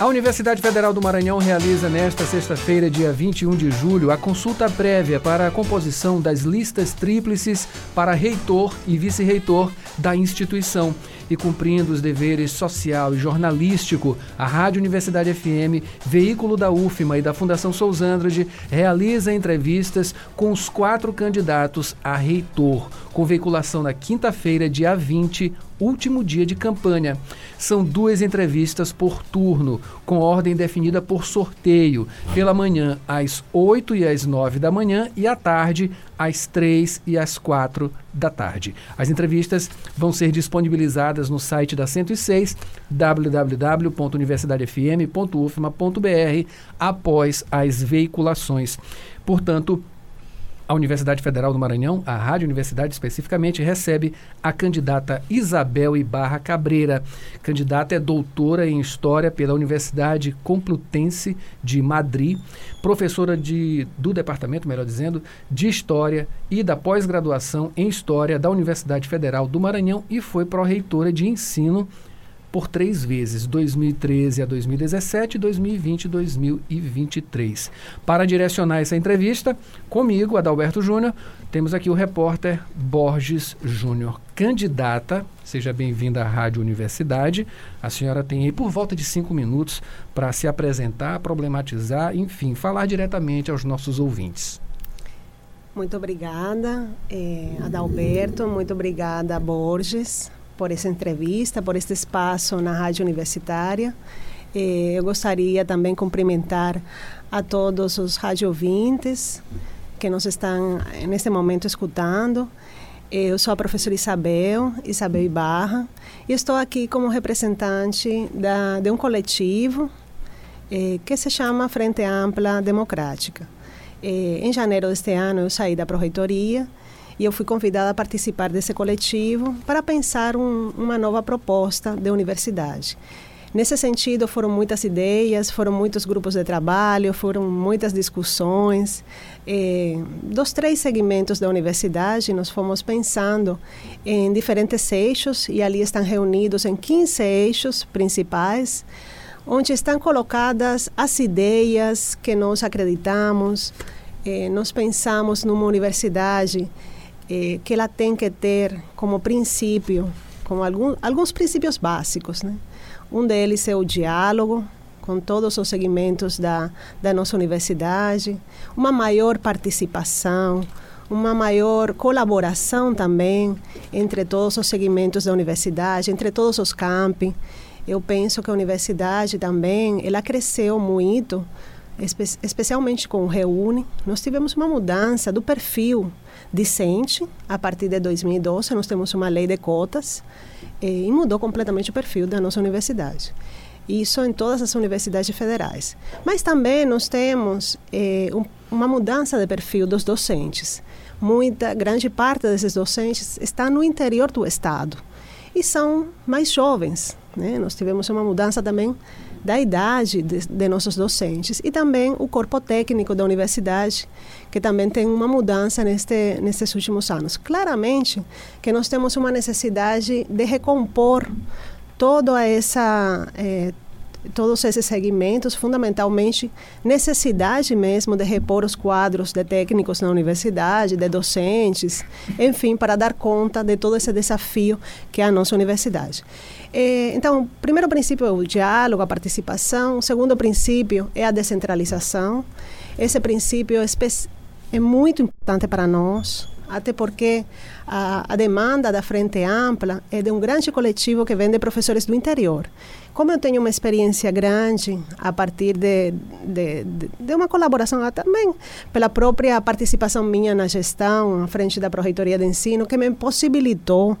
A Universidade Federal do Maranhão realiza nesta sexta-feira, dia 21 de julho, a consulta prévia para a composição das listas tríplices para reitor e vice-reitor da instituição. E cumprindo os deveres social e jornalístico, a Rádio Universidade FM, veículo da UFMA e da Fundação Sousandrade, realiza entrevistas com os quatro candidatos a reitor, com veiculação na quinta-feira, dia 20, último dia de campanha. São duas entrevistas por turno, com ordem definida por sorteio, pela manhã às 8 e às 9 da manhã e à tarde às 3 e às 4 da tarde. As entrevistas vão ser disponibilizadas no site da 106, www.universidadefm.ufma.br, após as veiculações. Portanto, a Universidade Federal do Maranhão, a Rádio Universidade especificamente, recebe a candidata Isabel Ibarra Cabreira. Candidata é doutora em História pela Universidade Complutense de Madrid, professora de, do departamento, melhor dizendo, de História e da pós-graduação em História da Universidade Federal do Maranhão e foi pró-reitora de Ensino por três vezes, 2013 a 2017, 2020 e 2023. Para direcionar essa entrevista, comigo, Adalberto Júnior, temos aqui o repórter Borges Júnior, candidata. Seja bem-vinda à Rádio Universidade. A senhora tem aí por volta de cinco minutos para se apresentar, problematizar, enfim, falar diretamente aos nossos ouvintes. Muito obrigada, eh, Adalberto. Muito obrigada, Borges, por essa entrevista, por este espaço na Rádio Universitária. Eh, eu gostaria também cumprimentar a todos os radiovintes que nos estão neste momento escutando. Eu sou a professora Isabel, Isabel Ibarra, e estou aqui como representante da, de um coletivo eh, que se chama Frente Ampla Democrática. Eh, em janeiro deste ano eu saí da Proreitoria e eu fui convidada a participar desse coletivo para pensar um, uma nova proposta de universidade. Nesse sentido, foram muitas ideias, foram muitos grupos de trabalho, foram muitas discussões. Eh, dos três segmentos da universidade, nós fomos pensando em diferentes eixos, e ali estão reunidos em 15 eixos principais, onde estão colocadas as ideias que nós acreditamos. Eh, nós pensamos numa universidade eh, que ela tem que ter como princípio, como algum, alguns princípios básicos. Né? Um deles é o diálogo com todos os segmentos da, da nossa universidade, uma maior participação, uma maior colaboração também entre todos os segmentos da universidade, entre todos os campi. Eu penso que a universidade também, ela cresceu muito, espe especialmente com o Reúne. Nós tivemos uma mudança do perfil discente. A partir de 2012, nós temos uma lei de cotas eh, e mudou completamente o perfil da nossa universidade. Isso em todas as universidades federais. Mas também nós temos eh, um, uma mudança de perfil dos docentes. Muita, grande parte desses docentes está no interior do estado e são mais jovens. Né? Nós tivemos uma mudança também da idade de, de, nossos docentes e também o corpo técnico da universidade, que também tem uma mudança neste, últimos anos. Claramente que nós temos uma necessidade de recompor toda essa eh, todos esses segmentos, fundamentalmente necessidade mesmo de repor os quadros de técnicos na universidade, de docentes, enfim, para dar conta de todo esse desafio que é a nossa universidade. É, então, primeiro princípio é o diálogo, a participação. O segundo princípio é a descentralização. Esse princípio é, é muito importante para nós, até porque a, a, demanda da Frente Ampla é de um grande coletivo que vem de professores do interior. Como eu tenho uma experiência grande a partir de, de, de uma colaboração também pela própria participação minha na gestão, à frente da Proreitoria de Ensino, que me possibilitou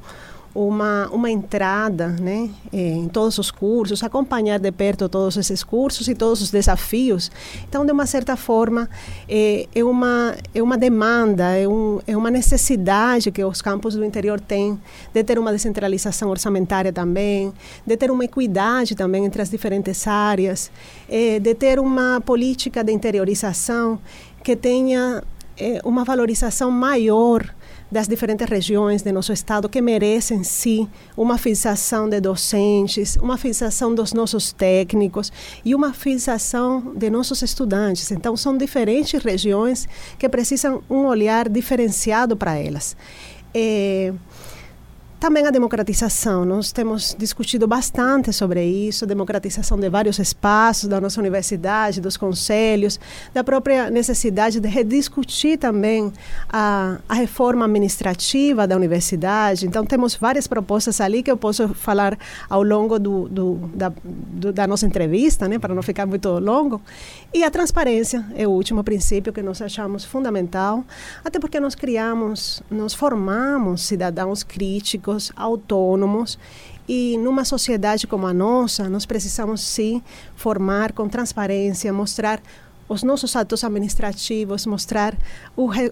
uma, uma entrada né, em todos os cursos, acompanhar de perto todos esses cursos e todos os desafios. Então, de uma certa forma, é, é, uma, é uma demanda, é, um, é uma necessidade que os campos do interior têm de ter uma descentralização orçamentária também, de ter uma equidade também entre as diferentes áreas, é, de ter uma política de interiorização que tenha é, uma valorização maior das diferentes regiões de nosso estado que merecem sim uma fixação de docentes, uma fixação dos nossos técnicos e uma fixação de nossos estudantes. Então são diferentes regiões que precisam um olhar diferenciado para elas. É, também a democratização, nós temos discutido bastante sobre isso, democratização de vários espaços da nossa universidade, dos conselhos, da própria necessidade de rediscutir também a, a reforma administrativa da universidade. Então, temos várias propostas ali que eu posso falar ao longo do, do, da, do, da nossa entrevista, né, para não ficar muito longo. E a transparência é o último princípio que nós achamos fundamental, até porque nós criamos, nós formamos cidadãos críticos autônomos e numa sociedade como a nossa, nós precisamos sim formar com transparência, mostrar os nossos atos administrativos, mostrar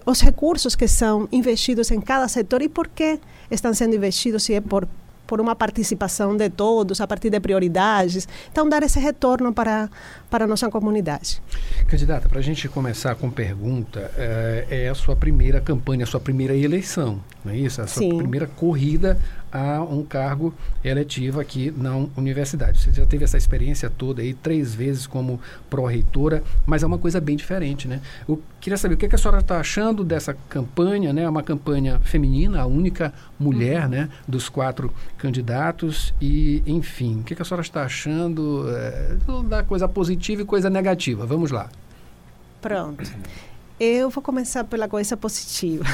os recursos que são investidos em cada setor e por que estão sendo investidos, se é por por uma participação de todos, a partir de prioridades. Então, dar esse retorno para, para a nossa comunidade. Candidata, para a gente começar com pergunta, é, é, a sua primeira campanha, a sua primeira eleição, não é isso? A sua Sim. primeira corrida a um cargo eletivo aqui na universidade. Você já teve essa experiência toda aí, três vezes como pró-reitora, mas é uma coisa bem diferente, né? Eu queria saber o que, que a senhora está achando dessa campanha, né? É uma campanha feminina, a única mulher, uhum. né? Dos quatro candidatos e, enfim, o que, que a senhora está achando é, da coisa positiva e coisa negativa? Vamos lá. Pronto. Eu vou começar pela coisa positiva.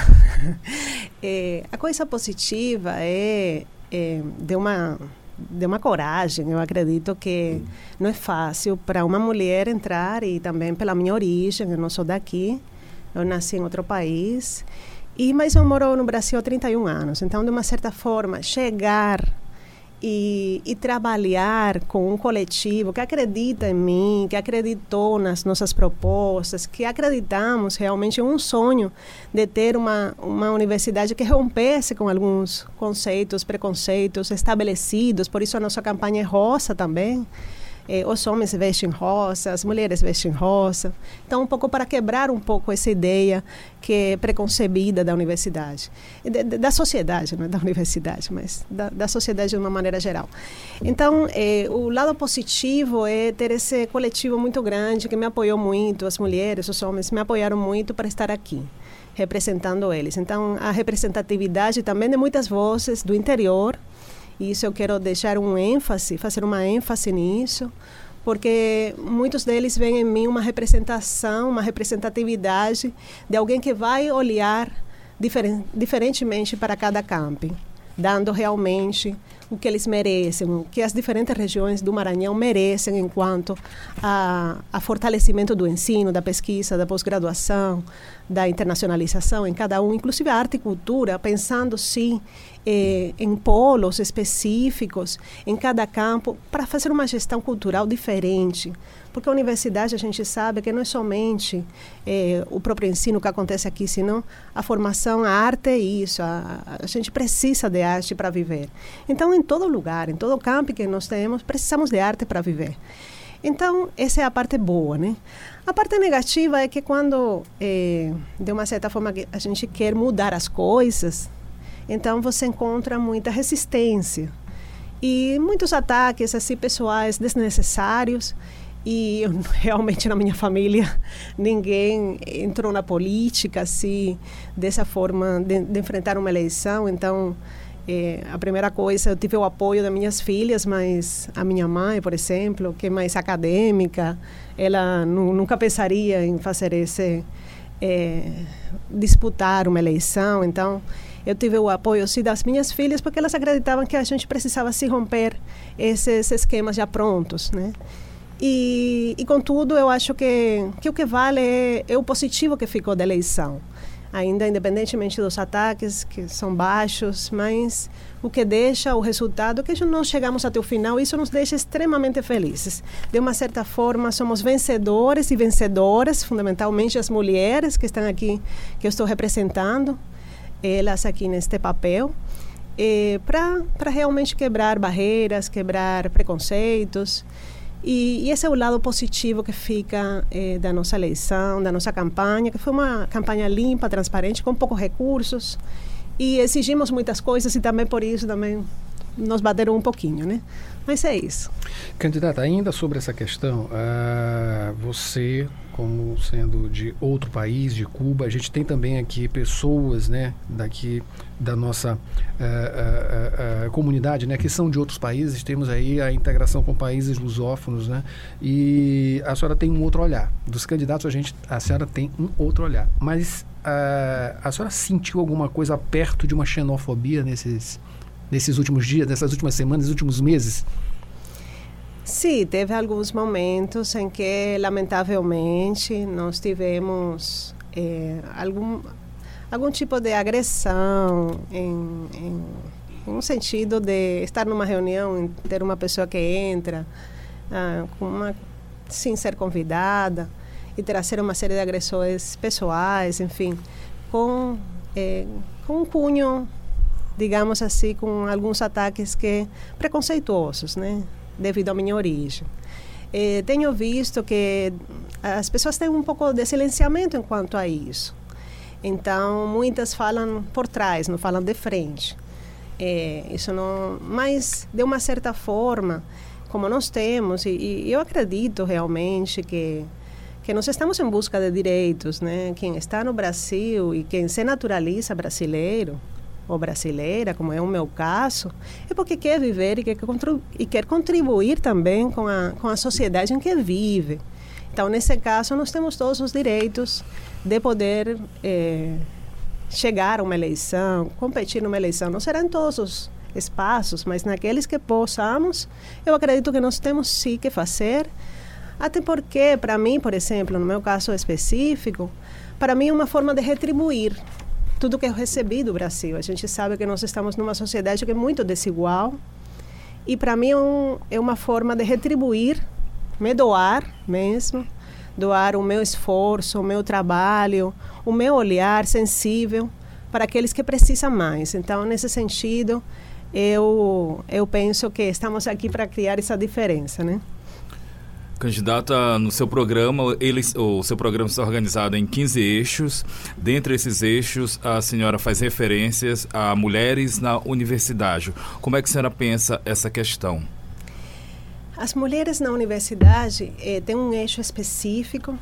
é, a coisa positiva é, é de uma de uma coragem. Eu acredito que não é fácil para uma mulher entrar e também pela minha origem, eu não sou daqui, eu nasci em outro país. E mas eu moro no Brasil há 31 anos, então de uma certa forma chegar e, e, trabalhar com um coletivo que acredita em mim, que acreditou nas nossas propostas, que acreditamos realmente em um sonho de ter uma, uma universidade que rompesse com alguns conceitos, preconceitos estabelecidos. Por isso a nossa campanha é rosa também eh, os homens vestem rosa, as mulheres vestem rosa. Então, um pouco para quebrar um pouco essa ideia que é preconcebida da universidade, de, de, da sociedade, não é da universidade, mas da, da sociedade de uma maneira geral. Então, eh, o lado positivo é ter esse coletivo muito grande que me apoiou muito, as mulheres, os homens me apoiaram muito para estar aqui representando eles. Então, a representatividade também de muitas vozes do interior, e isso eu quero deixar um ênfase, fazer uma ênfase nisso, porque muitos deles veem em mim uma representação, uma representatividade de alguém que vai olhar diferen diferentemente para cada camping, dando realmente o que eles merecem, o que as diferentes regiões do Maranhão merecem enquanto a, a fortalecimento do ensino, da pesquisa, da pós-graduação, da internacionalização em cada um, inclusive a arte e cultura, pensando sim eh, em polos específicos em cada campo para fazer uma gestão cultural diferente. Porque a universidade, a gente sabe que não é somente eh, o próprio ensino que acontece aqui, senão a formação, a arte é isso. A, a gente precisa de arte para viver. Então, em todo lugar, em todo campo que nós temos, precisamos de arte para viver. Então, essa é a parte boa, né? A parte negativa é que quando, eh, de uma certa forma, a gente quer mudar as coisas, então você encontra muita resistência e muitos ataques assim pessoais desnecessários. E realmente na minha família ninguém entrou na política assim dessa forma de, de enfrentar uma eleição. Então é, a primeira coisa, eu tive o apoio das minhas filhas, mas a minha mãe, por exemplo, que é mais acadêmica, ela nunca pensaria em fazer esse é, disputar uma eleição. Então, eu tive o apoio sim das minhas filhas porque elas acreditavam que a gente precisava se romper esses esquemas já prontos, né? E, e contudo, eu acho que, que o que vale é, é o positivo que ficou da eleição ainda independentemente dos ataques que são baixos, mas o que deixa o resultado que nós chegamos até o final, isso nos deixa extremamente felizes. De uma certa forma, somos vencedores e vencedoras, fundamentalmente as mulheres que estão aqui, que eu estou representando elas aqui neste papel, eh, para realmente quebrar barreiras, quebrar preconceitos. E, e, esse é o lado positivo que fica eh, da nossa eleição, da nossa campanha, que foi uma campanha limpa, transparente, com poucos recursos e exigimos muitas coisas e também por isso também nos bateram um pouquinho, né? Mas é isso. Candidata, ainda sobre essa questão, uh, você, como sendo de outro país, de Cuba, a gente tem também aqui pessoas, né, daqui da nossa uh, uh, comunidade, né, que são de outros países. Temos aí a integração com países lusófonos, né, e a senhora tem um outro olhar. Dos candidatos, a gente, a senhora tem um outro olhar. Mas a senhora sentiu alguma coisa perto de uma xenofobia nesses nesses últimos dias, nessas últimas semanas, últimos meses? Sim, teve alguns momentos em que, lamentavelmente, nós tivemos é, algum, algum tipo de agressão em, em, em, um sentido de estar numa reunião ter uma pessoa que entra ah, uma, sem ser convidada e trazer uma série de agressões pessoais, enfim, com, é, com um cunho digamos assim, com alguns ataques que preconceituosos, né, devido à minha origem. Eh, tenho visto que as pessoas têm um pouco de silenciamento enquanto a isso. Então, muitas falam por trás, não falam de frente. É, isso não, mas de uma certa forma, como nós temos, e, e eu acredito realmente que que nós estamos em busca de direitos, né? Quem está no Brasil e quem se naturaliza brasileiro, ou brasileira, como é o meu caso, é porque quer viver e quer, e quer contribuir também com a, com a sociedade em que vive. Então, nesse caso, nós temos todos os direitos de poder é, chegar a uma eleição, competir numa eleição. Não será em todos os espaços, mas naqueles que possamos, eu acredito que nós temos sim que fazer. Até porque, para mim, por exemplo, no meu caso específico, para mim é uma forma de retribuir tudo que eu recebi do Brasil. A gente sabe que nós estamos numa sociedade que é muito desigual e para mim é, um, é uma forma de retribuir, me doar mesmo, doar o meu esforço, o meu trabalho, o meu olhar sensível para aqueles que precisam mais. Então, nesse sentido, eu eu penso que estamos aqui para criar essa diferença, né? Candidata, no seu programa, ele, o seu programa está organizado em 15 eixos. Dentre esses eixos, a senhora faz referências a mulheres na universidade. Como é que a senhora pensa essa questão? As mulheres na universidade eh, têm um eixo específico,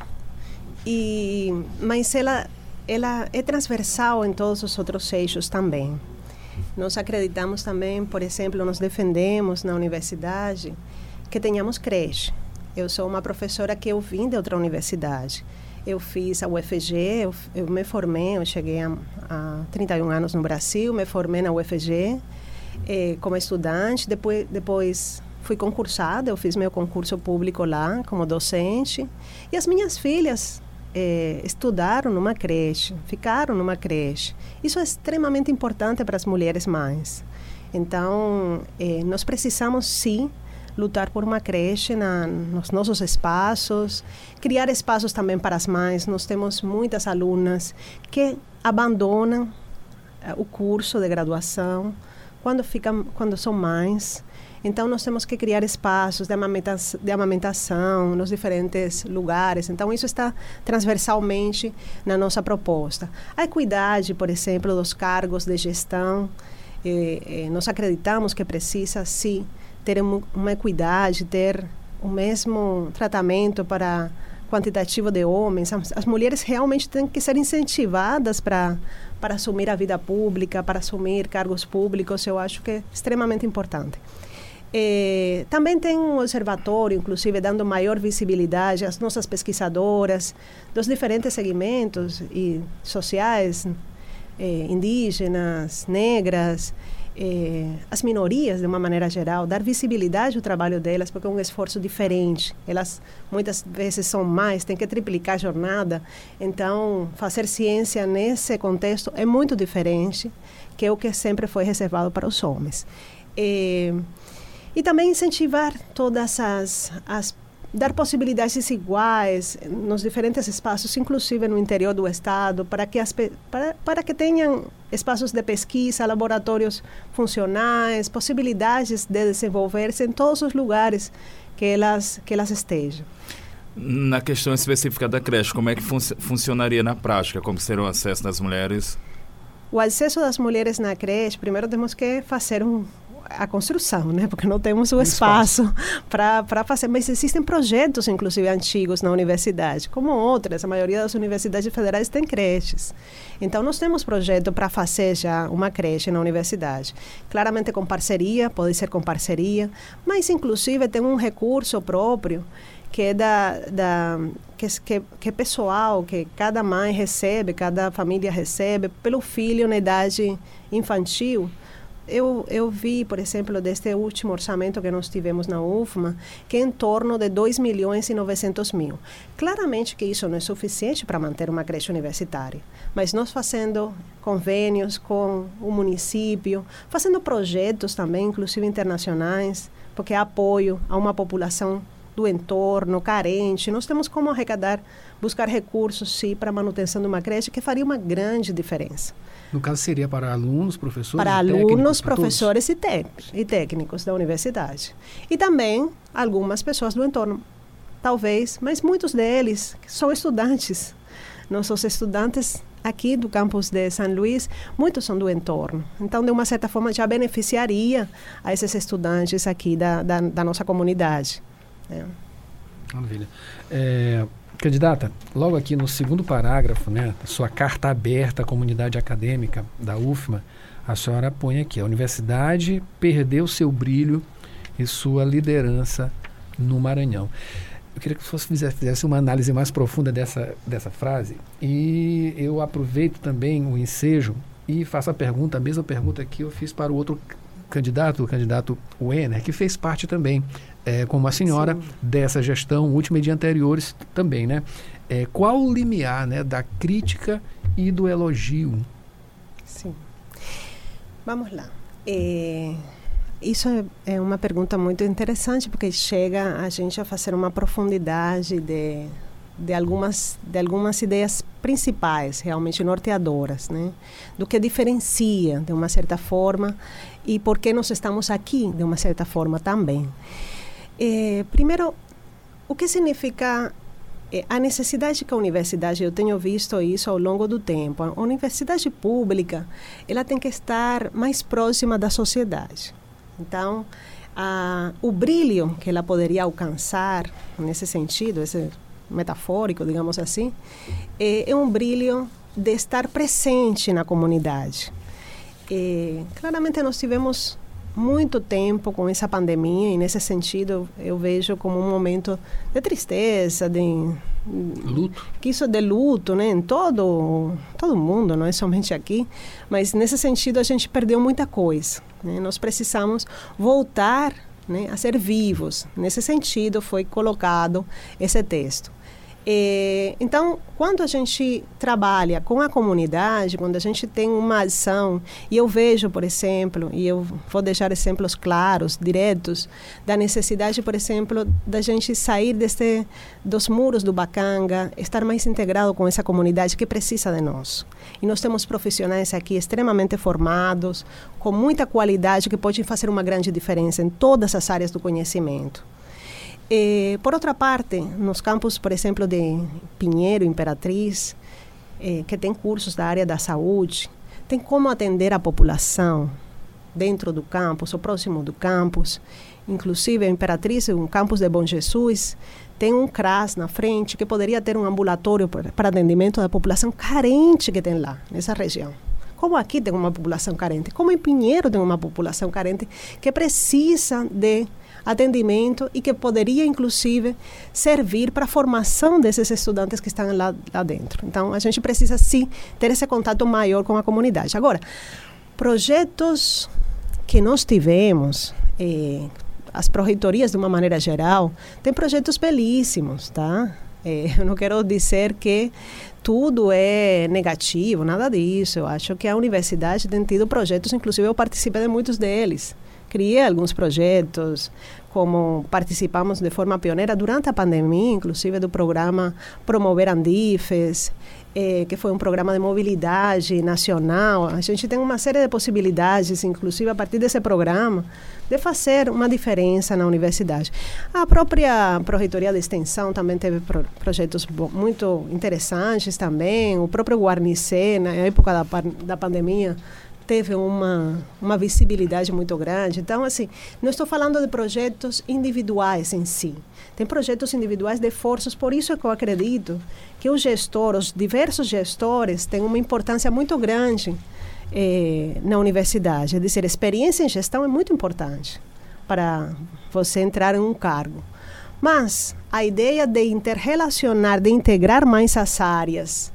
e, mas ela, ela é transversal em todos os outros eixos também. Nós acreditamos também, por exemplo, nós defendemos na universidade que tenhamos creche eu sou uma professora que eu vim de outra universidade. Eu fiz a UFG, eu, eu me formei, eu cheguei a, a 31 anos no Brasil, me formei na UFG eh, como estudante, depois, depois fui concursada, eu fiz meu concurso público lá como docente. E as minhas filhas eh, estudaram numa creche, ficaram numa creche. Isso é extremamente importante para as mulheres mães. Então, eh, nós precisamos sim lutar por uma creche na, nos nossos espaços, criar espaços também para as mães. Nós temos muitas alunas que abandonam uh, o curso de graduação quando ficam, quando são mães. Então, nós temos que criar espaços de amamentação, de amamentação nos diferentes lugares. Então, isso está transversalmente na nossa proposta. A equidade, por exemplo, dos cargos de gestão, eh, eh, nós acreditamos que precisa, sim, ter uma equidade, ter o mesmo tratamento para quantitativo de homens. As, as mulheres realmente têm que ser incentivadas para para assumir a vida pública, para assumir cargos públicos. Eu acho que é extremamente importante. Eh, também tem um observatório, inclusive, dando maior visibilidade às nossas pesquisadoras dos diferentes segmentos e sociais, eh, indígenas, negras, eh, as minorias de uma maneira geral, dar visibilidade ao trabalho delas, porque é um esforço diferente. Elas muitas vezes são mais, têm que triplicar a jornada. Então, fazer ciência nesse contexto é muito diferente que o que sempre foi reservado para os homens. E também incentivar todas as, as dar possibilidades iguais nos diferentes espaços, inclusive no interior do estado, para que as, para, para que tenham espaços de pesquisa, laboratórios funcionais, possibilidades de desenvolver-se em todos os lugares que elas que elas estejam. Na questão específica da creche, como é que fun funcionaria na prática? Como seria o acesso das mulheres? o acesso das mulheres na creche, primeiro temos que fazer um, a construção, né? Porque não temos o espaço para fazer. Mas existem projetos, inclusive antigos, na universidade, como outras. A maioria das universidades federais tem creches. Então, nós temos projeto para fazer já uma creche na universidade. Claramente com parceria, pode ser com parceria, mas inclusive tem um recurso próprio que é da, da que, que, que é pessoal, que cada mãe recebe, cada família recebe pelo filho na idade infantil eu, eu vi, por exemplo, deste último orçamento que nós tivemos na UFMA, que é em torno de 2 milhões e 900 mil. Claramente que isso não é suficiente para manter uma creche universitária, mas nós fazendo convênios com o município, fazendo projetos também, inclusive internacionais, porque é apoio a uma população do entorno, carente. Nós temos como arrecadar, buscar recursos, sim, para a manutenção de uma creche, que faria uma grande diferença. No caso, seria para alunos, professores? Para alunos, professores e, e técnicos da universidade. E também algumas pessoas do entorno, talvez, mas muitos deles são estudantes. Nossos estudantes aqui do campus de São Luís, muitos são do entorno. Então, de uma certa forma, já beneficiaria a esses estudantes aqui da, da, da nossa comunidade. É. Maravilha. É, candidata, logo aqui no segundo parágrafo, né, sua carta aberta à comunidade acadêmica da UFMA, a senhora põe aqui: a universidade perdeu seu brilho e sua liderança no Maranhão. Eu queria que você fizesse uma análise mais profunda dessa, dessa frase e eu aproveito também o ensejo e faço a pergunta, a mesma pergunta que eu fiz para o outro candidato, o candidato Wenner, que fez parte também é, como a senhora, Sim. dessa gestão última e de anteriores também, né? É, qual o limiar né, da crítica e do elogio? Sim. Vamos lá. É, isso é, é uma pergunta muito interessante porque chega a gente a fazer uma profundidade de, de algumas de algumas ideias principais realmente norteadoras né do que diferencia de uma certa forma e por que nós estamos aqui de uma certa forma também é, primeiro, o que significa é, a necessidade que a universidade, eu tenho visto isso ao longo do tempo, a universidade pública, ela tem que estar mais próxima da sociedade. Então, a, o brilho que ela poderia alcançar, nesse sentido, esse metafórico, digamos assim, é, é um brilho de estar presente na comunidade. É, claramente nós tivemos muito tempo com essa pandemia e nesse sentido eu vejo como um momento de tristeza, de luto, que isso é de luto, né, em todo todo mundo, não é somente aqui, mas nesse sentido a gente perdeu muita coisa, né? Nós precisamos voltar, né, a ser vivos. Nesse sentido foi colocado esse texto. É, então, quando a gente trabalha com a comunidade, quando a gente tem uma ação, e eu vejo, por exemplo, e eu vou deixar exemplos claros, diretos, da necessidade, por exemplo, da gente sair deste, dos muros do Bacanga, estar mais integrado com essa comunidade que precisa de nós. E nós temos profissionais aqui extremamente formados, com muita qualidade, que podem fazer uma grande diferença em todas as áreas do conhecimento. Eh, por outra parte, nos campos, por exemplo, de Pinheiro, Imperatriz, eh, que tem cursos da área da saúde, tem como atender a população dentro do campus ou próximo do campus. Inclusive, a Imperatriz, um campus de Bom Jesus, tem um CRAS na frente que poderia ter um ambulatório para atendimento da população carente que tem lá, nessa região. Como aqui tem uma população carente, como em Pinheiro tem uma população carente que precisa de atendimento e que poderia, inclusive, servir para a formação desses estudantes que estão lá, lá dentro. Então, a gente precisa, sim, ter esse contato maior com a comunidade. Agora, projetos que nós tivemos, eh, as proreitorias, de uma maneira geral, têm projetos belíssimos, tá? Eh, eu não quero dizer que tudo é negativo, nada disso. Eu acho que a universidade tem tido projetos, inclusive eu participei de muitos deles, criei alguns projetos, como participamos de forma pioneira durante a pandemia, inclusive do programa Promover Andifes, eh, que foi um programa de mobilidade nacional. A gente tem uma série de possibilidades, inclusive a partir desse programa, de fazer uma diferença na universidade. A própria Proreitoria de Extensão também teve pro, projetos muito interessantes também. O próprio Guarnicê, na época da, da pandemia, teve uma, uma visibilidade muito grande. Então, assim, não estou falando de projetos individuais em si. Tem projetos individuais de forças, por isso é que eu acredito que o gestor, os diversos gestores, têm uma importância muito grande eh, na universidade. É dizer, experiência em gestão é muito importante para você entrar em um cargo. Mas a ideia de interrelacionar, de integrar mais as áreas,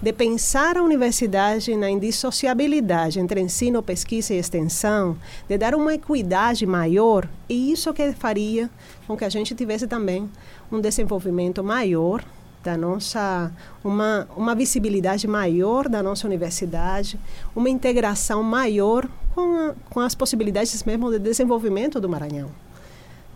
de pensar a universidade na indissociabilidade entre ensino, pesquisa e extensão, de dar uma equidade maior, e isso que faria com que a gente tivesse também um desenvolvimento maior da nossa uma uma visibilidade maior da nossa universidade, uma integração maior com, a, com as possibilidades mesmo de desenvolvimento do Maranhão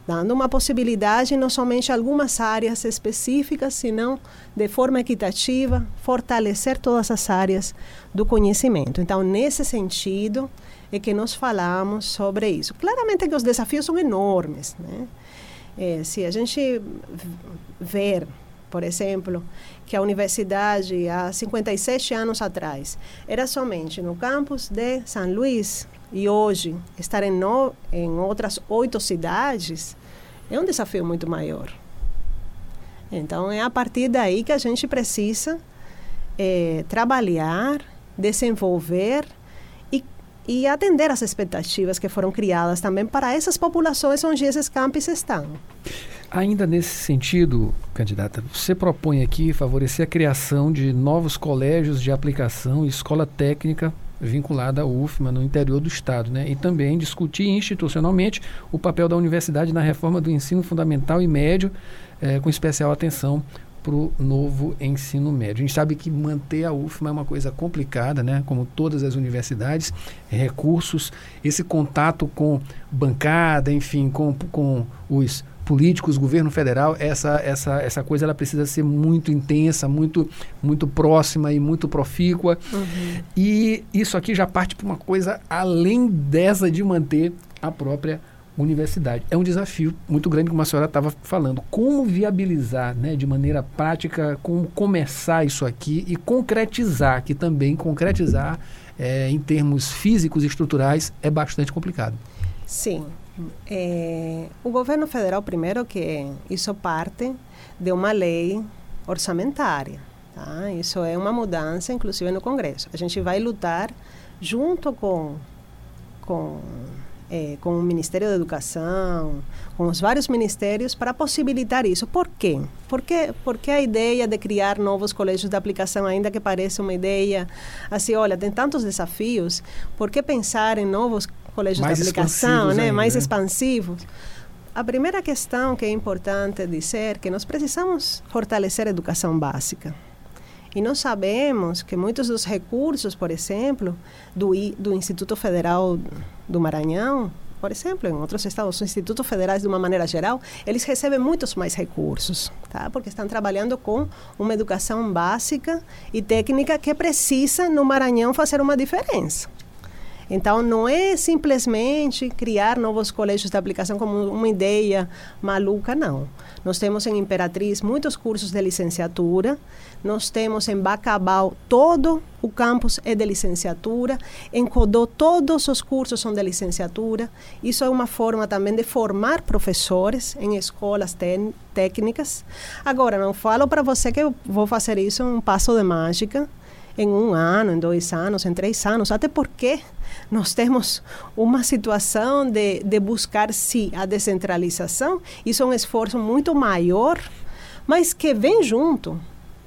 dando uma possibilidade não somente algumas áreas específicas, senão de forma equitativa, fortalecer todas as áreas do conhecimento. Então, nesse sentido, é que nós falamos sobre isso. Claramente que os desafios são enormes. Né? É, se a gente ver, por exemplo, que a universidade, há 57 anos atrás, era somente no campus de São Luís, e hoje estar em, no, em outras oito cidades é um desafio muito maior. Então é a partir daí que a gente precisa é, trabalhar, desenvolver e, e atender às expectativas que foram criadas também para essas populações onde esses campos estão. Ainda nesse sentido, candidata, você propõe aqui favorecer a criação de novos colégios de aplicação e escola técnica vinculada à UFMA no interior do Estado, né? E também discutir institucionalmente o papel da universidade na reforma do ensino fundamental e médio, eh, com especial atenção para o novo ensino médio. A gente sabe que manter a UFMA é uma coisa complicada, né? como todas as universidades, recursos, esse contato com bancada, enfim, com, com os políticos, governo federal, essa, essa, essa coisa ela precisa ser muito intensa, muito, muito próxima e muito profícua. Uhum. E isso aqui já parte para uma coisa além dessa de manter a própria universidade. É um desafio muito grande, como a senhora estava falando. Como viabilizar né, de maneira prática, como começar isso aqui e concretizar, que também concretizar é, em termos físicos e estruturais é bastante complicado. Sim, é, o governo federal, primeiro, que isso parte de uma lei orçamentária. Tá? Isso é uma mudança, inclusive, no Congresso. A gente vai lutar junto com, com, é, com o Ministério da Educação, com os vários ministérios, para possibilitar isso. Por quê? Porque, porque a ideia de criar novos colégios de aplicação, ainda que pareça uma ideia assim, olha, tem tantos desafios, por que pensar em novos colégios mais de aplicação, né, ainda, mais expansivos. A primeira questão que é importante dizer é que nós precisamos fortalecer a educação básica. E nós sabemos que muitos dos recursos, por exemplo, do, do Instituto Federal do Maranhão, por exemplo, em outros estados, os institutos federais, de uma maneira geral, eles recebem muitos mais recursos, tá? porque estão trabalhando com uma educação básica e técnica que precisa, no Maranhão, fazer uma diferença. Então, não é simplesmente criar novos colégios de aplicação como uma ideia maluca, não. Nós temos em Imperatriz muitos cursos de licenciatura, nós temos em Bacabal todo o campus é de licenciatura, em Codó todos os cursos são de licenciatura. Isso é uma forma também de formar professores em escolas técnicas. Agora, não falo para você que eu vou fazer isso um passo de mágica, em um ano, em dois anos, em três anos, até porque nós temos uma situação de, de buscar, sim, a descentralização. Isso é um esforço muito maior, mas que vem junto.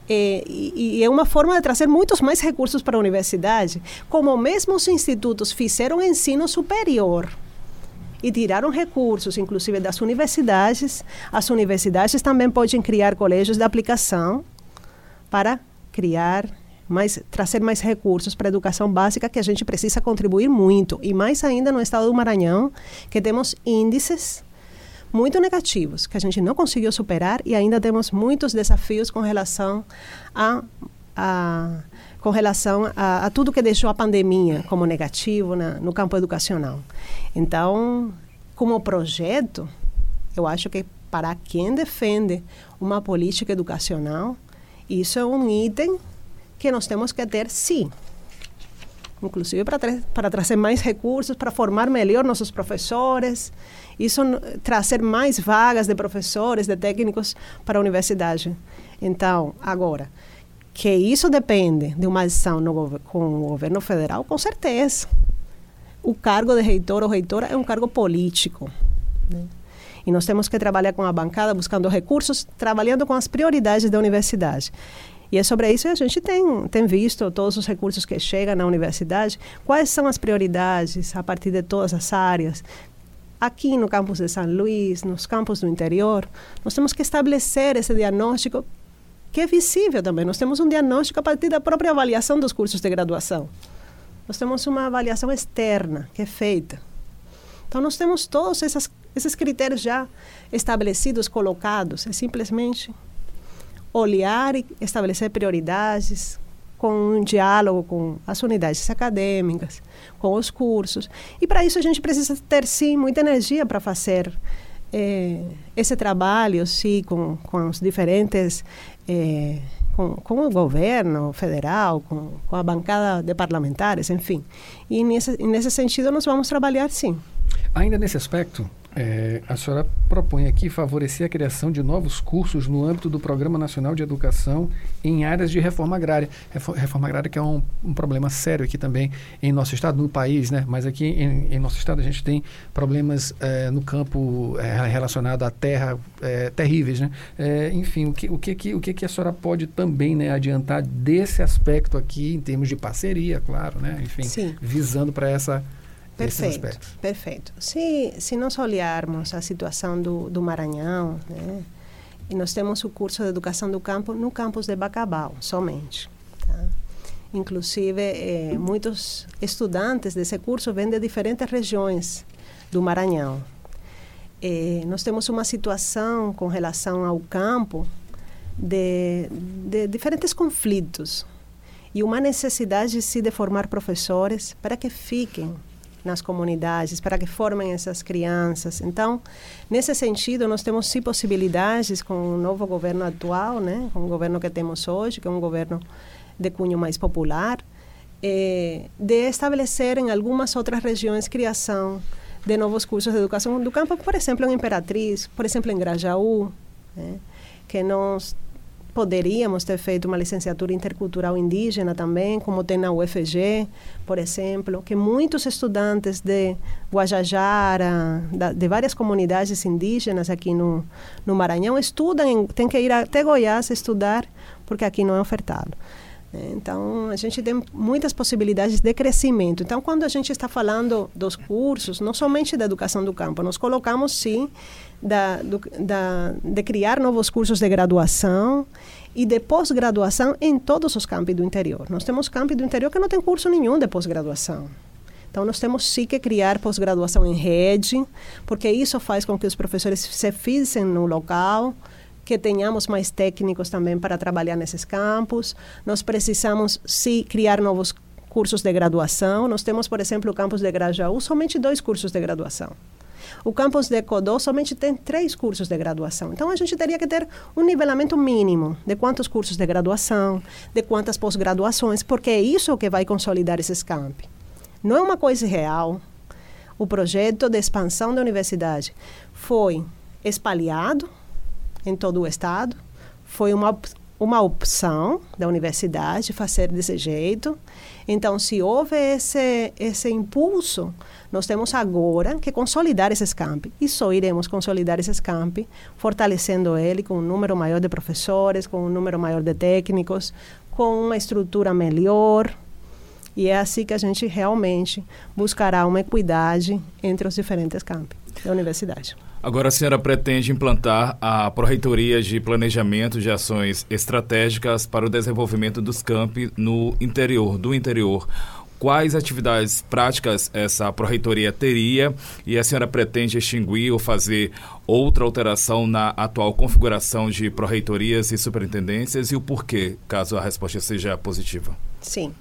É, e, e, é uma forma de trazer muitos mais recursos para a universidade, como mesmo os institutos fizeram ensino superior e tiraram recursos, inclusive das universidades, as universidades também podem criar colégios de aplicação para criar mais, trazer mais recursos para a educação básica, que a gente precisa contribuir muito. E mais ainda no estado do Maranhão, que temos índices muito negativos, que a gente não conseguiu superar e ainda temos muitos desafios com relação a, a com relação a, a, tudo que deixou a pandemia como negativo na, no campo educacional. Então, como projeto, eu acho que para quem defende uma política educacional, isso é um item que nós temos que ter sim. Inclusive para, tra para trazer mais recursos, para formar melhor nossos professores, isso trazer mais vagas de professores, de técnicos para a universidade. Então, agora, que isso depende de uma ação com o governo federal, com certeza. O cargo de reitor ou reitora é um cargo político. Né? E nós temos que trabalhar com a bancada, buscando recursos, trabalhando com as prioridades da universidade. E é sobre isso que a gente tem, tem visto todos os recursos que chegam na universidade, quais são as prioridades a partir de todas as áreas. Aqui no campus de São Luís, nos campos do interior, nós temos que estabelecer esse diagnóstico que é visível também. Nós temos um diagnóstico a partir da própria avaliação dos cursos de graduação. Nós temos uma avaliação externa que é feita. Então, nós temos todos essas, esses critérios já estabelecidos, colocados. É simplesmente olhar e estabelecer prioridades com um diálogo com as unidades acadêmicas, com os cursos. E para isso a gente precisa ter, sim, muita energia para fazer eh, esse trabalho, sim, com, com os diferentes é, com, com, o governo federal, com, com, a bancada de parlamentares, enfim. E nesse, nesse sentido nós vamos trabalhar sim. Ainda nesse aspecto, é, a senhora propõe aqui favorecer a criação de novos cursos no âmbito do Programa Nacional de Educação em áreas de reforma agrária. Reforma agrária que é um, um problema sério aqui também em nosso estado, no país, né? Mas aqui em, em nosso estado a gente tem problemas é, no campo é, relacionado à terra é, terríveis, né? É, enfim, o que, o, que, o que, que a senhora pode também né, adiantar desse aspecto aqui em termos de parceria, claro, né? Enfim, Sim. visando para essa Perfeito, perfeito. Se, se nós olharmos a situação do, do Maranhão, né, e nós temos o curso de educação do campo no campus de Bacabal, somente. Tá? Inclusive, eh, muitos estudantes desse curso vêm de diferentes regiões do Maranhão. Eh, nós temos uma situação com relação ao campo de, de diferentes conflitos e uma necessidade, sim, de formar professores para que fiquem nas comunidades, para que formem essas crianças. Então, nesse sentido, nós temos sim possibilidades com o novo governo atual, né, com o governo que temos hoje, que é um governo de cunho mais popular, eh, de estabelecer em algumas outras regiões criação de novos cursos de educação do campo, por exemplo, em Imperatriz, por exemplo, em Grajaú, né, que nós poderíamos ter feito uma licenciatura intercultural indígena também, como tem na UFG, por exemplo, que muitos estudantes de Guajajara, da, de várias comunidades indígenas aqui no, no Maranhão, estudam, têm que ir até Goiás estudar, porque aqui não é ofertado. Então, a gente tem muitas possibilidades de crescimento. Então, quando a gente está falando dos cursos, não somente da educação do campo, nós colocamos, sim, da, do, da, de criar novos cursos de graduação e de pós-graduação em todos os campos do interior. Nós temos campos do interior que não tem curso nenhum de pós-graduação. Então, nós temos sim que criar pós-graduação em rede, porque isso faz com que os professores se fixem no local, que tenhamos mais técnicos também para trabalhar nesses campos. Nós precisamos, sim, criar novos cursos de graduação. Nós temos, por exemplo, o campus de Grajaú, somente dois cursos de graduação. O campus de Codó somente tem três cursos de graduação. Então, a gente teria que ter um nivelamento mínimo de quantos cursos de graduação, de quantas pós-graduações, porque é isso que vai consolidar esses campi. Não é uma coisa real. O projeto de expansão da universidade foi espalhado em todo o estado. Foi uma, uma opção da universidade fazer desse jeito. Então, se houve esse, esse impulso, nós temos agora que consolidar esses campi. E só iremos consolidar esses campi, fortalecendo ele com um número maior de professores, com um número maior de técnicos, com uma estrutura melhor. E é assim que a gente realmente buscará uma equidade entre os diferentes campos da universidade. Agora a senhora pretende implantar a Proreitoria de Planejamento de Ações Estratégicas para o Desenvolvimento dos Campi no interior, do interior. Quais atividades práticas essa Proreitoria teria e a senhora pretende extinguir ou fazer outra alteração na atual configuração de Proreitorias e Superintendências e o porquê, caso a resposta seja positiva? Sim.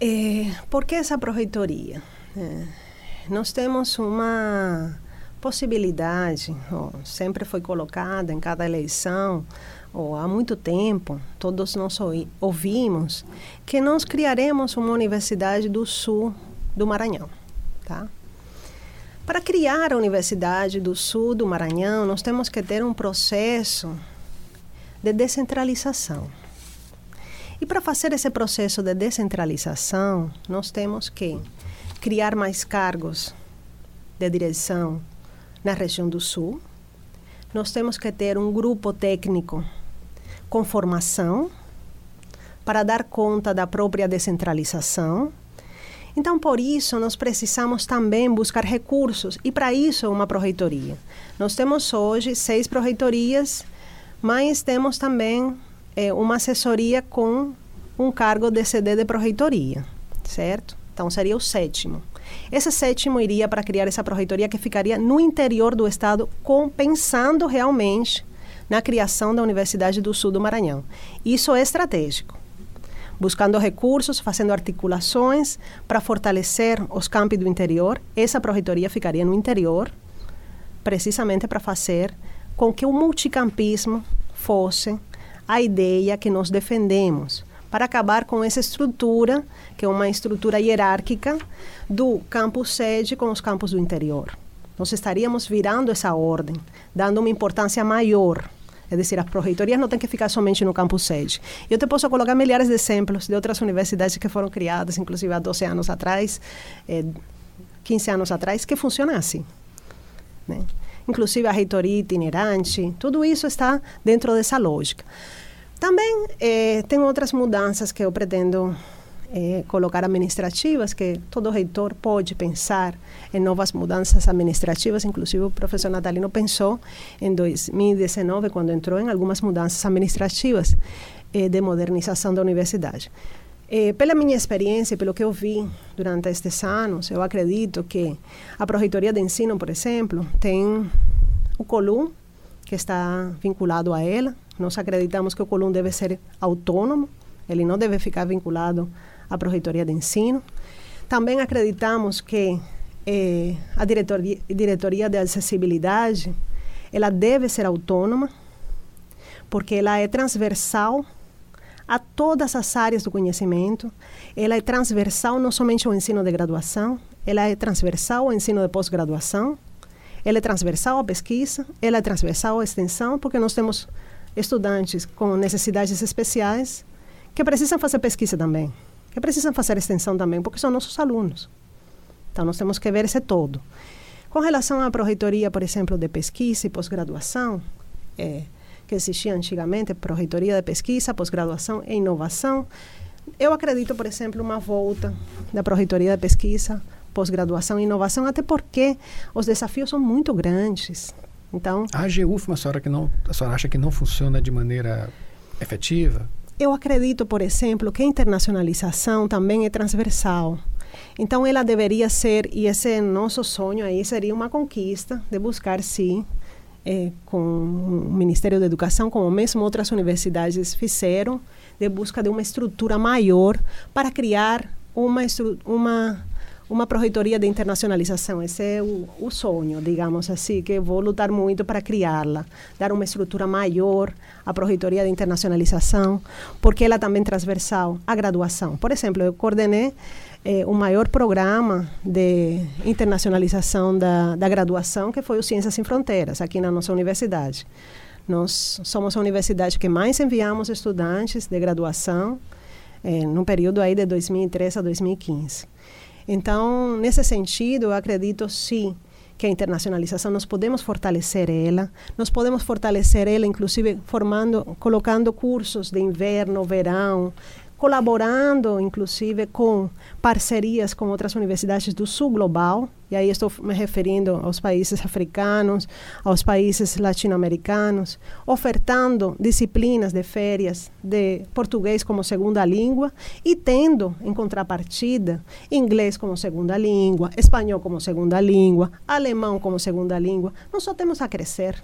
É, por que essa Proreitoria? É, nós temos uma possibilidade, sempre foi colocada em cada eleição, ou há muito tempo, todos nós ouvimos que nós criaremos uma universidade do sul do Maranhão, tá? Para criar a Universidade do Sul do Maranhão, nós temos que ter um processo de descentralização. E para fazer esse processo de descentralização, nós temos que criar mais cargos de direção na região do Sul. Nós temos que ter um grupo técnico com formação para dar conta da própria descentralização. Então, por isso, nós precisamos também buscar recursos, e para isso, uma proreitoria. Nós temos hoje seis proreitorias, mas temos também é, uma assessoria com um cargo de CD de proreitoria, certo? Então, seria o sétimo. Esse sétimo iria para criar essa proreitoria que ficaria no interior do estado, compensando realmente na criação da Universidade do Sul do Maranhão. Isso é estratégico. Buscando recursos, fazendo articulações para fortalecer os campi do interior, essa proreitoria ficaria no interior, precisamente para fazer com que o multicampismo fosse a ideia que nós defendemos para acabar com essa estrutura, que é uma estrutura hierárquica, do campus sede com os campos do interior. Nós estaríamos virando essa ordem, dando uma importância maior. É dizer, as proreitorias não têm que ficar somente no campus sede. Eu te posso colocar milhares de exemplos de outras universidades que foram criadas, inclusive há 12 anos atrás, eh, 15 anos atrás, que funcionam assim. Né? Inclusive a reitoria itinerante, tudo isso está dentro dessa lógica. Também eh, tem outras mudanças que eu pretendo eh, colocar administrativas, que todo reitor pode pensar em novas mudanças administrativas. Inclusive, o professor Natalino pensou em 2019, quando entrou em algumas mudanças administrativas eh, de modernização da universidade. Eh, pela minha experiência, pelo que eu vi durante estes anos, eu acredito que a Proreitoria de Ensino, por exemplo, tem o COLUM, que está vinculado a ela, nós acreditamos que o Colum deve ser autônomo, ele não deve ficar vinculado à Proreitoria de Ensino. Também acreditamos que eh, a diretoria, diretoria de acessibilidade ela deve ser autônoma, porque ela é transversal a todas as áreas do conhecimento. Ela é transversal não somente ao ensino de graduação, ela é transversal ao ensino de pós-graduação, ela é transversal à pesquisa, ela é transversal à extensão, porque nós temos estudantes com necessidades especiais que precisam fazer pesquisa também, que precisam fazer extensão também, porque são nossos alunos. Então, nós temos que ver esse todo. Com relação à proreitoria, por exemplo, de pesquisa e pós-graduação, é, que existia antigamente, proreitoria de pesquisa, pós-graduação e inovação, eu acredito, por exemplo, uma volta da proreitoria de pesquisa, pós-graduação e inovação, até porque os desafios são muito grandes. Então, a AGUF, a senhora que não, a senhora acha que não funciona de maneira efetiva? Eu acredito, por exemplo, que a internacionalização também é transversal. Então, ela deveria ser, e esse é nosso sonho aí seria uma conquista de buscar, sim, é, com o Ministério da Educação, como mesmo outras universidades fizeram, de busca de uma estrutura maior para criar uma, uma uma projeitoria de internacionalização. Esse é o, o sonho, digamos assim, que vou lutar muito para criá-la, dar uma estrutura maior à projeitoria de internacionalização, porque ela também é transversal à graduação. Por exemplo, eu coordenei eh, o maior programa de internacionalização da, da graduação, que foi o Ciências Sem Fronteiras, aqui na nossa universidade. Nós somos a universidade que mais enviamos estudantes de graduação eh, no período aí de 2013 a 2015. Então, nesse sentido, eu acredito sim que a internacionalização nós podemos fortalecer ela, nós podemos fortalecer ela inclusive formando, colocando cursos de inverno, verão, colaborando, inclusive, com parcerias com outras universidades do sul global, e aí estou me referindo aos países africanos, aos países latino-americanos, ofertando disciplinas de férias de português como segunda língua e tendo, em contrapartida, inglês como segunda língua, espanhol como segunda língua, alemão como segunda língua. Nós só temos a crescer.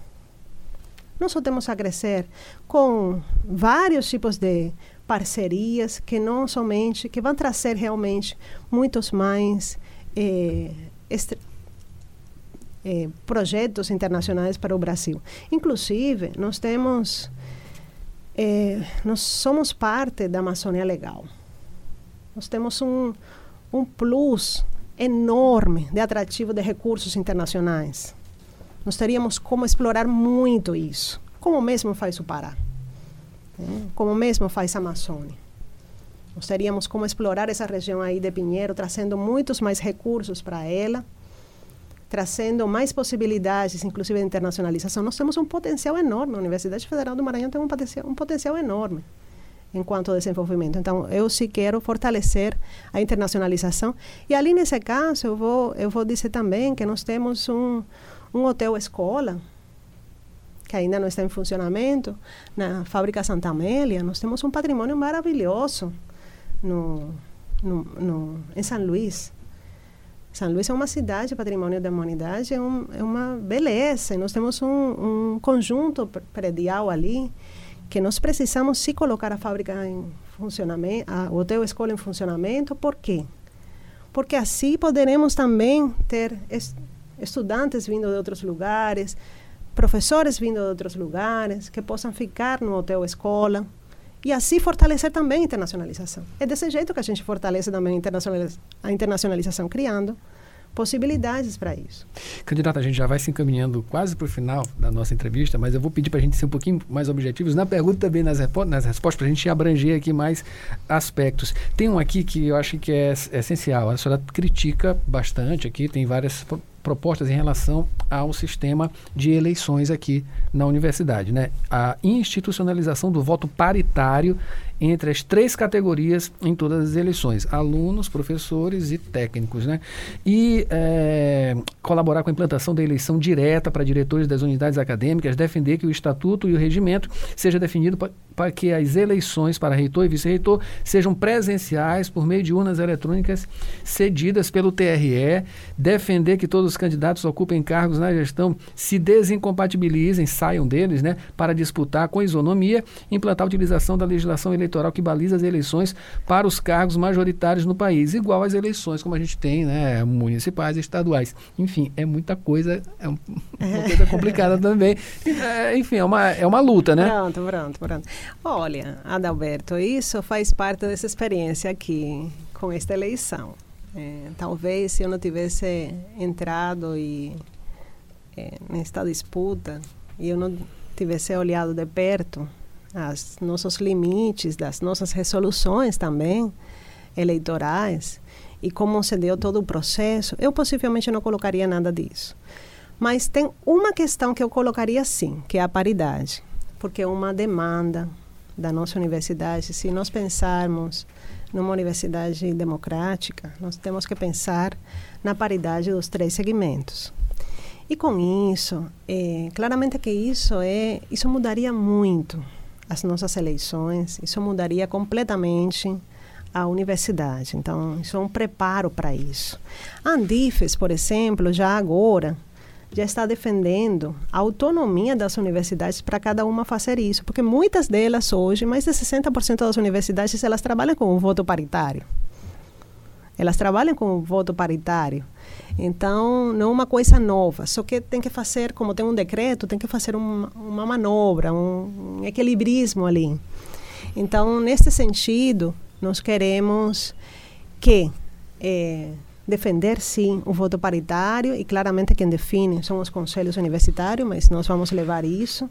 Nós só temos a crescer com vários tipos de parcerias que não somente, que vão trazer realmente muitos mais eh, eh, projetos internacionais para o Brasil. Inclusive, nós temos, eh, nós somos parte da Amazônia Legal. Nós temos um, um plus enorme de atrativo de recursos internacionais. Nós teríamos como explorar muito isso, como mesmo faz o Pará como mesmo faz a Amazônia. Nós teríamos como explorar essa região aí de Pinheiro, trazendo muitos mais recursos para ela, trazendo mais possibilidades, inclusive de internacionalização. Nós temos um potencial enorme. A Universidade Federal do Maranhão tem um potencial, um potencial enorme enquanto desenvolvimento. Então, eu sim quero fortalecer a internacionalização. E ali, nesse caso, eu vou, eu vou dizer também que nós temos um, um hotel-escola que ainda não está em funcionamento, na fábrica Santa Amélia, nós temos um patrimônio maravilhoso no, no, no, em São Luís. São Luís é uma cidade, patrimônio da humanidade, é, um, é uma beleza. E nós temos um, um conjunto predial ali que nós precisamos se colocar a fábrica em funcionamento, a hotel escola em funcionamento. Por quê? Porque assim poderemos também ter estudantes vindo de outros lugares, professores vindo de outros lugares, que possam ficar no hotel escola, e assim fortalecer também a internacionalização. É desse jeito que a gente fortalece também a internacionalização, criando possibilidades para isso. Candidata, a gente já vai se encaminhando quase para o final da nossa entrevista, mas eu vou pedir para a gente ser um pouquinho mais objetivos na pergunta também nas, nas respostas, para a gente abranger aqui mais aspectos. Tem um aqui que eu acho que é, é essencial. A senhora critica bastante aqui, tem várias propostas em relação ao sistema de eleições aqui na universidade, né? A institucionalização do voto paritário entre as três categorias em todas as eleições: alunos, professores e técnicos, né? E é, colaborar com a implantação da eleição direta para diretores das unidades acadêmicas, defender que o estatuto e o regimento seja definido para que as eleições para reitor e vice-reitor sejam presenciais por meio de urnas eletrônicas cedidas pelo TRE, defender que todos os candidatos ocupem cargos na gestão se desincompatibilizem, saiam deles, né, para disputar com isonomia, implantar a utilização da legislação eleitoral que baliza as eleições para os cargos majoritários no país, igual às eleições como a gente tem, né, municipais e estaduais. Enfim, é muita coisa, é uma coisa complicada também. É, enfim, é uma, é uma luta, né? Pronto, pronto, pronto. Olha, Adalberto, isso faz parte dessa experiência aqui com esta eleição. É, talvez se eu não tivesse entrado e é, nesta disputa e eu não tivesse olhado de perto as nossos limites, das nossas resoluções também eleitorais e como se deu todo o processo, eu possivelmente não colocaria nada disso. Mas tem uma questão que eu colocaria sim, que é a paridade, porque é uma demanda da nossa universidade. Se nós pensarmos numa universidade democrática, nós temos que pensar na paridade dos três segmentos. E com isso, é, claramente que isso é, isso mudaria muito as nossas eleições, isso mudaria completamente a universidade. Então, isso é um preparo para isso. A Andifes, por exemplo, já agora, já está defendendo a autonomia das universidades para cada uma fazer isso, porque muitas delas hoje, mais de 60% das universidades, elas trabalham com o voto paritário. Elas trabalham com o voto paritário. Então, não é uma coisa nova, só que tem que fazer, como tem um decreto, tem que fazer uma, uma manobra, um, um equilibrismo ali. Então, nesse sentido, nós queremos que é, defender sim o voto paritário e claramente quem define são os conselhos universitários, mas nós vamos levar isso.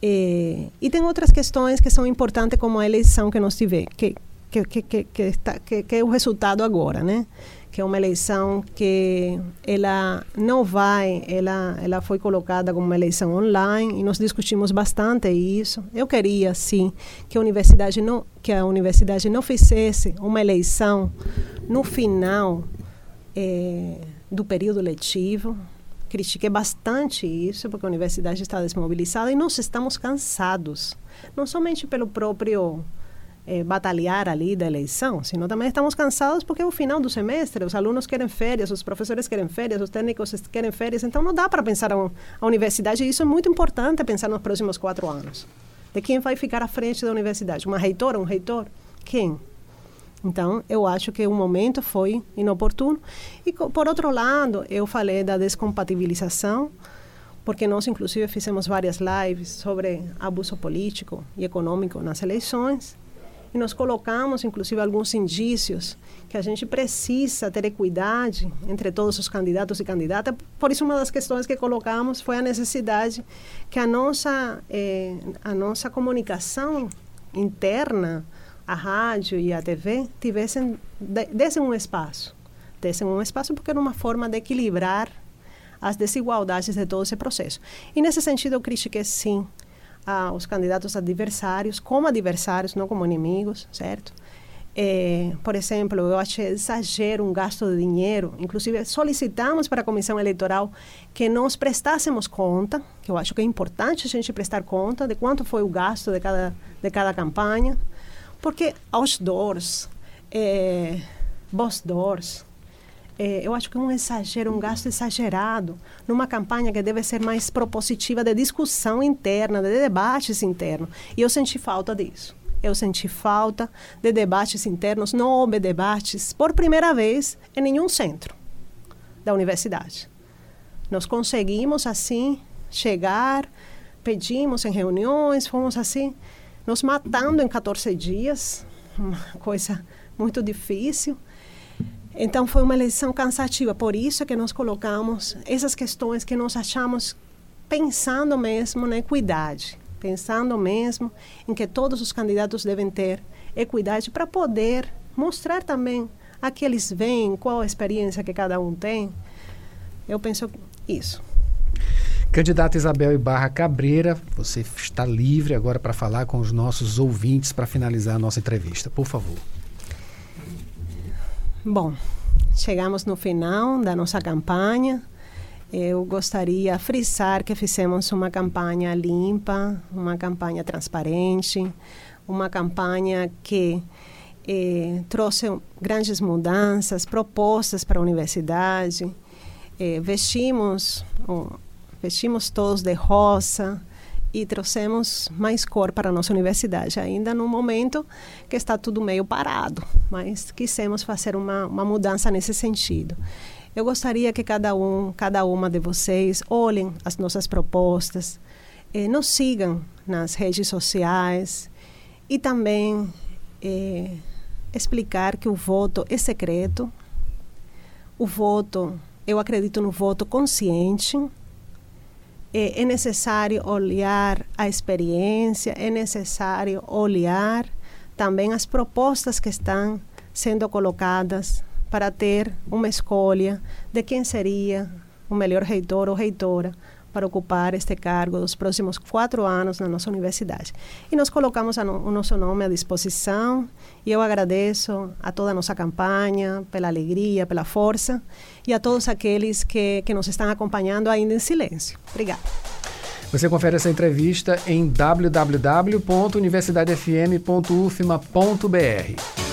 É, e tem outras questões que são importantes como a eleição que nós tivemos, que, que, que, que, está, que, que é o resultado agora, né? que é uma eleição que ela não vai, ela, ela foi colocada como uma eleição online e nós discutimos bastante isso. Eu queria, sim, que a universidade não, que a universidade não fizesse uma eleição no final é, do período letivo. Critiquei bastante isso, porque a universidade está desmobilizada e nós estamos cansados, não somente pelo próprio eh, batalhar ali da eleição, senão também estamos cansados porque é o final do semestre, os alunos querem férias, os professores querem férias, os técnicos querem férias, então não dá para pensar a, a universidade, e isso é muito importante pensar nos próximos quatro anos. De quem vai ficar à frente da universidade? Uma reitora, um reitor? Quem? Então, eu acho que o momento foi inoportuno. E, por outro lado, eu falei da descompatibilização, porque nós, inclusive, fizemos várias lives sobre abuso político e econômico nas eleições e nós colocamos, inclusive, alguns indícios que a gente precisa ter equidade entre todos os candidatos e candidatas. Por isso, uma das questões que colocamos foi a necessidade que a nossa, eh, a nossa comunicação interna, a rádio e a TV, tivessem, dessem um espaço. Dessem um espaço porque era uma forma de equilibrar as desigualdades de todo esse processo. E, nesse sentido, eu critiquei, sim, aos candidatos adversários como adversários, não como inimigos, certo? É, por exemplo, eu achei exagero um gasto de dinheiro. Inclusive, solicitamos para a comissão eleitoral que nós prestássemos conta, que eu acho que é importante a gente prestar conta de quanto foi o gasto de cada, de cada campanha, porque outdoors, é, boss doors, é, eu acho que é um exagero, um gasto exagerado numa campanha que deve ser mais propositiva de discussão interna, de debates internos. E eu senti falta disso. Eu senti falta de debates internos. Não houve debates, por primeira vez, em nenhum centro da universidade. Nós conseguimos, assim, chegar, pedimos em reuniões, fomos assim, nos matando em 14 dias, uma coisa muito difícil. Então foi uma eleição cansativa, por isso é que nós colocamos essas questões que nós achamos pensando mesmo na equidade, pensando mesmo em que todos os candidatos devem ter equidade para poder mostrar também a que eles vêm, qual a experiência que cada um tem. Eu penso isso. Candidata Isabel Ibarra Cabreira, você está livre agora para falar com os nossos ouvintes para finalizar a nossa entrevista. Por favor. Bom, chegamos no final da nossa campanha. Eu gostaria de frisar que fizemos uma campanha limpa, uma campanha transparente, uma campanha que eh, trouxe grandes mudanças, propostas para a universidade. Eh, vestimos, oh, vestimos todos de rosa, e trouxemos mais cor para a nossa universidade, ainda no momento que está tudo meio parado, mas quisemos fazer uma, uma mudança nesse sentido. Eu gostaria que cada um, cada uma de vocês olhem as nossas propostas, eh, nos sigam nas redes sociais e também eh, explicar que o voto é secreto. O voto, eu acredito no voto consciente, é necessário olhar a experiência, é necessário olhar também as propostas que estão sendo colocadas para ter uma escolha de quem seria o melhor reitor ou reitora para ocupar este cargo dos próximos quatro anos na nossa universidade. E nós colocamos no, o nosso nome à disposição e eu agradeço a toda a nossa campanha pela alegria, pela força e a todos aqueles que, que nos estão acompanhando ainda em silêncio. Obrigada. Você confere essa entrevista em www.universidadefm.ufma.br.